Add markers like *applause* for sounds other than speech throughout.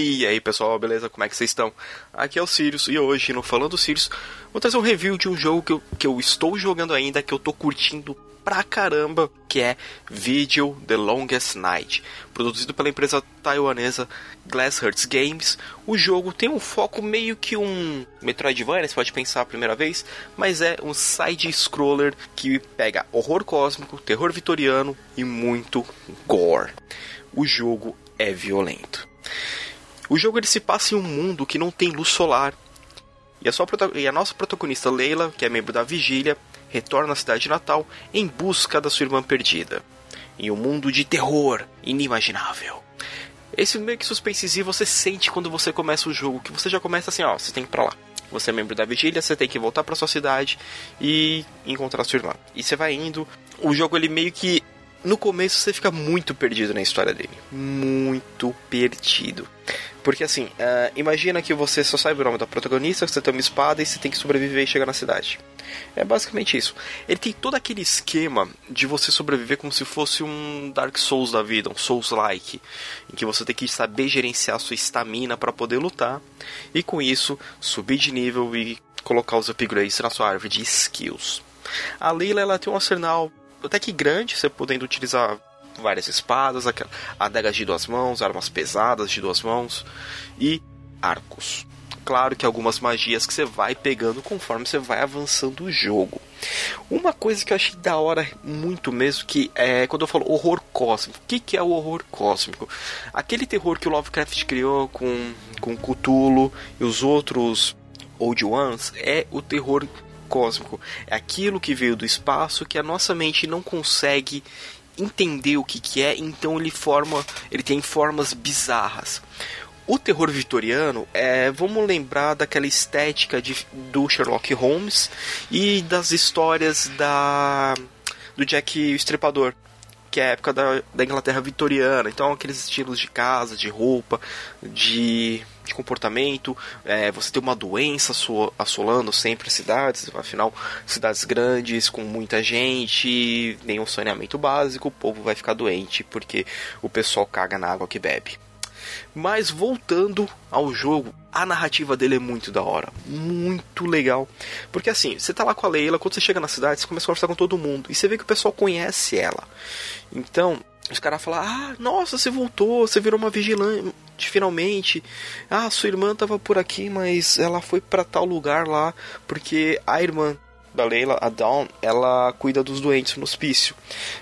E aí pessoal, beleza? Como é que vocês estão? Aqui é o Sirius e hoje no Falando Sirius vou trazer um review de um jogo que eu, que eu estou jogando ainda, que eu tô curtindo pra caramba, que é Video The Longest Night, produzido pela empresa taiwanesa Glasshertz Games. O jogo tem um foco meio que um Metroidvania, você pode pensar a primeira vez, mas é um side-scroller que pega horror cósmico, terror vitoriano e muito gore. O jogo é violento. O jogo ele se passa em um mundo que não tem luz solar. E a, sua, e a nossa protagonista Leila, que é membro da Vigília, retorna à cidade natal em busca da sua irmã perdida. Em um mundo de terror inimaginável. Esse meio que suspensivo você sente quando você começa o jogo, que você já começa assim, ó, você tem que ir pra lá. Você é membro da vigília, você tem que voltar para sua cidade e encontrar sua irmã. E você vai indo. O jogo ele meio que no começo você fica muito perdido na história dele. Muito perdido. Porque assim, uh, imagina que você só sabe o nome da protagonista, você tem uma espada e você tem que sobreviver e chegar na cidade. É basicamente isso. Ele tem todo aquele esquema de você sobreviver como se fosse um Dark Souls da vida, um Souls-like, em que você tem que saber gerenciar sua estamina para poder lutar e com isso subir de nível e colocar os upgrades na sua árvore de skills. A Leila ela tem um arsenal até que grande, você podendo utilizar várias espadas, adagas de duas mãos, armas pesadas de duas mãos e arcos. Claro que algumas magias que você vai pegando conforme você vai avançando o jogo. Uma coisa que eu achei da hora muito mesmo, que é quando eu falo horror cósmico. O que, que é o horror cósmico? Aquele terror que o Lovecraft criou com, com Cthulhu e os outros Old Ones é o terror cósmico. É aquilo que veio do espaço que a nossa mente não consegue entender o que, que é, então ele forma, ele tem formas bizarras. O terror vitoriano é, vamos lembrar daquela estética de, do Sherlock Holmes e das histórias da do Jack o Estripador, que é a época da, da Inglaterra vitoriana. Então aqueles estilos de casa, de roupa, de de comportamento, é, você tem uma doença assolando sempre as cidades, afinal, cidades grandes, com muita gente, nenhum saneamento básico, o povo vai ficar doente porque o pessoal caga na água que bebe. Mas voltando ao jogo, a narrativa dele é muito da hora, muito legal. Porque assim, você tá lá com a Leila, quando você chega na cidade, você começa a conversar com todo mundo e você vê que o pessoal conhece ela. Então, os caras falam: Ah, nossa, você voltou, você virou uma vigilante finalmente. Ah, sua irmã tava por aqui, mas ela foi para tal lugar lá, porque a irmã da Leila, a Dawn, ela cuida dos doentes no hospício.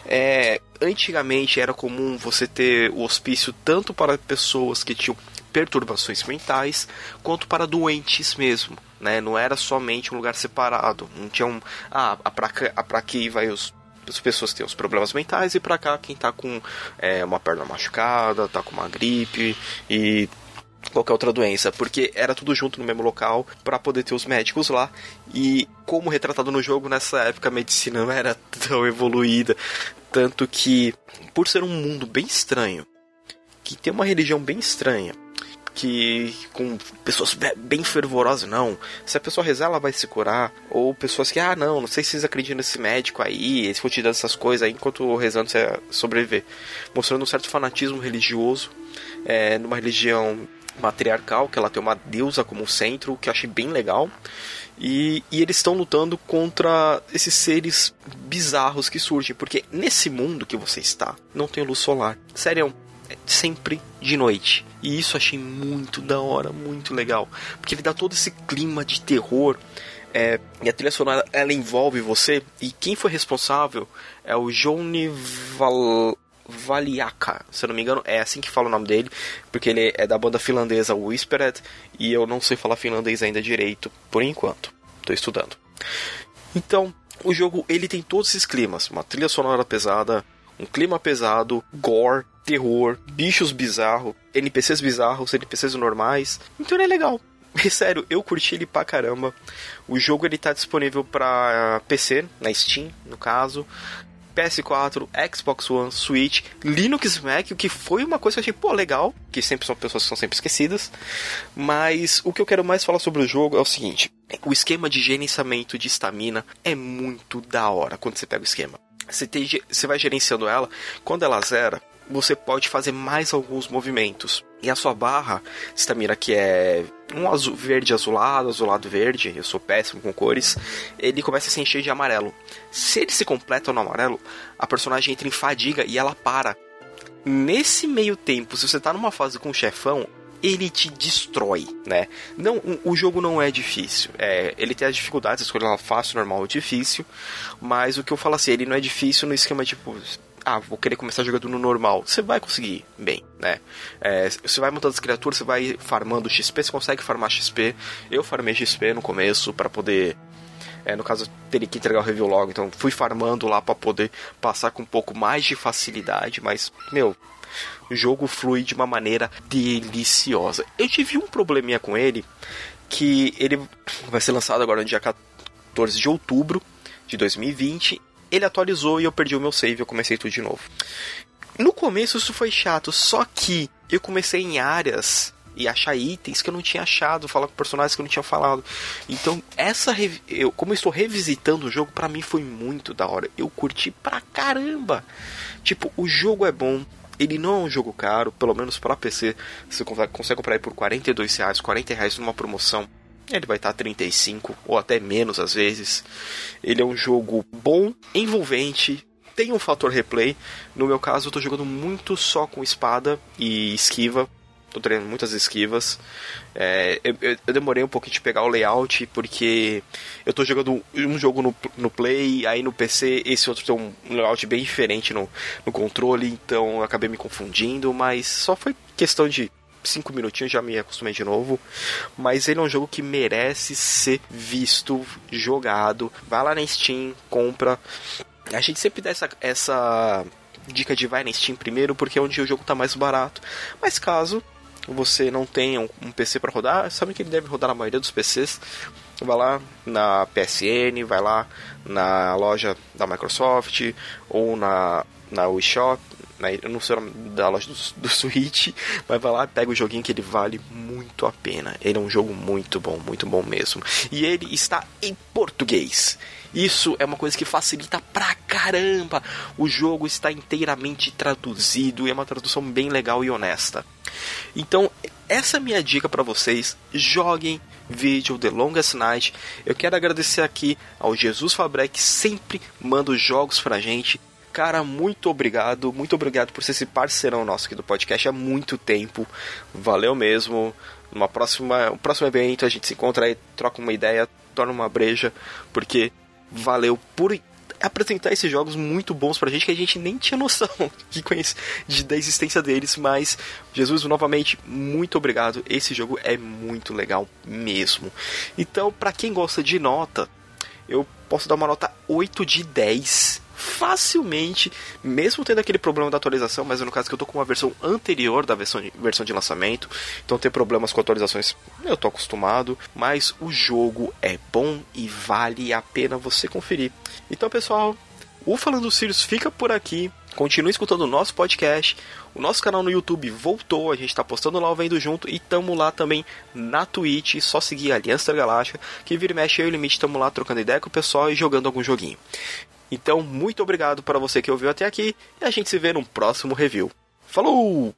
É, antigamente era comum você ter o hospício tanto para pessoas que tinham perturbações mentais quanto para doentes mesmo. Né? Não era somente um lugar separado. Não tinha um. Ah, pra, pra aqui vai os as pessoas que têm os problemas mentais e para cá quem tá com é, uma perna machucada, tá com uma gripe e qualquer outra doença, porque era tudo junto no mesmo local para poder ter os médicos lá. E como retratado no jogo, nessa época a medicina não era *laughs* tão evoluída, tanto que por ser um mundo bem estranho, que tem uma religião bem estranha, que com pessoas bem fervorosas, não. Se a pessoa rezar, ela vai se curar. Ou pessoas que, ah, não, não sei se vocês acreditam nesse médico aí, eles vão te dando essas coisas aí enquanto rezando você sobreviver. Mostrando um certo fanatismo religioso, é, numa religião matriarcal, que ela tem uma deusa como centro, que eu achei bem legal. E, e, eles estão lutando contra esses seres bizarros que surgem, porque nesse mundo que você está, não tem luz solar. Sério, sempre de noite. E isso achei muito da hora, muito legal. Porque ele dá todo esse clima de terror. É, e a trilha sonora ela envolve você. E quem foi responsável é o Johnny Val... Valiaka, se eu não me engano, é assim que fala o nome dele, porque ele é da banda finlandesa Whispered e eu não sei falar finlandês ainda direito, por enquanto. Estou estudando. Então, o jogo ele tem todos esses climas, uma trilha sonora pesada, um clima pesado, gore, terror, bichos bizarros, NPCs bizarros, NPCs normais. Então ele é legal. E, *laughs* sério, eu curti ele pra caramba. O jogo ele tá disponível para PC, na Steam, no caso. PS4, Xbox One, Switch, Linux Mac, o que foi uma coisa que eu achei, pô, legal, que sempre são pessoas que são sempre esquecidas. Mas o que eu quero mais falar sobre o jogo é o seguinte: o esquema de gerenciamento de estamina é muito da hora quando você pega o esquema. Você, tem, você vai gerenciando ela, quando ela zera, você pode fazer mais alguns movimentos. E a sua barra, estamina que é um azul, verde azulado, azulado verde, eu sou péssimo com cores, ele começa a se encher de amarelo. Se ele se completa no amarelo, a personagem entra em fadiga e ela para. Nesse meio tempo, se você tá numa fase com o chefão, ele te destrói, né? Não, o jogo não é difícil. É, ele tem as dificuldades, escolha fácil, normal ou difícil. Mas o que eu falo assim, ele não é difícil no esquema tipo, ah, vou querer começar jogando no normal. Você vai conseguir bem, né? É, você vai montando as criaturas, você vai farmando XP, você consegue farmar XP. Eu farmei XP no começo para poder é, no caso, teria que entregar o review logo, então fui farmando lá para poder passar com um pouco mais de facilidade, mas, meu, o jogo flui de uma maneira deliciosa. Eu tive um probleminha com ele, que ele vai ser lançado agora no dia 14 de outubro de 2020. Ele atualizou e eu perdi o meu save, eu comecei tudo de novo. No começo isso foi chato, só que eu comecei em áreas e achar itens que eu não tinha achado, falar com personagens que eu não tinha falado. Então, essa eu como eu estou revisitando o jogo, para mim foi muito da hora. Eu curti pra caramba. Tipo, o jogo é bom, ele não é um jogo caro, pelo menos para PC, você consegue comprar por 42 reais, 40 reais numa promoção. Ele vai estar 35 ou até menos às vezes. Ele é um jogo bom, envolvente, tem um fator replay. No meu caso, eu estou jogando muito só com espada e esquiva, tô treinando muitas esquivas. É, eu, eu, demorei um pouquinho de pegar o layout, porque eu tô jogando um jogo no, no Play, aí no PC esse outro tem um layout bem diferente no, no controle, então eu acabei me confundindo, mas só foi questão de 5 minutinhos já me acostumei de novo. Mas ele é um jogo que merece ser visto, jogado. Vai lá na Steam, compra. A gente sempre dá essa, essa dica de vai na Steam primeiro, porque é onde o jogo tá mais barato. Mas caso você não tem um, um PC para rodar, sabe que ele deve rodar na maioria dos PCs. Vai lá na PSN, vai lá na loja da Microsoft ou na, na Wii Shop, né? eu não sei o nome da loja do, do Switch, mas vai lá, pega o joguinho que ele vale muito a pena. Ele é um jogo muito bom, muito bom mesmo. E ele está em português. Isso é uma coisa que facilita pra caramba. O jogo está inteiramente traduzido e é uma tradução bem legal e honesta. Então, essa é a minha dica para vocês. Joguem vídeo The Longest Night. Eu quero agradecer aqui ao Jesus Fabré que sempre manda os jogos pra gente. Cara, muito obrigado, muito obrigado por ser esse parceirão nosso aqui do podcast há muito tempo. Valeu mesmo. Numa próxima, um próximo evento a gente se encontra aí, troca uma ideia, torna uma breja, porque valeu por apresentar esses jogos muito bons pra gente que a gente nem tinha noção *laughs* de conhece, de, da existência deles, mas Jesus, novamente, muito obrigado. Esse jogo é muito legal mesmo. Então, para quem gosta de nota, eu posso dar uma nota 8 de 10 facilmente, mesmo tendo aquele problema da atualização, mas no caso que eu tô com uma versão anterior da versão de, versão de lançamento, então ter problemas com atualizações eu tô acostumado, mas o jogo é bom e vale a pena você conferir. Então, pessoal, o Falando Sirius fica por aqui. Continue escutando o nosso podcast. O nosso canal no YouTube voltou, a gente está postando lá o Vendo Junto e tamo lá também na Twitch. Só seguir a Aliança Galáctica, que vira e mexe eu e o Limite, tamo lá trocando ideia com o pessoal e jogando algum joguinho. Então, muito obrigado para você que ouviu até aqui e a gente se vê no próximo review. Falou!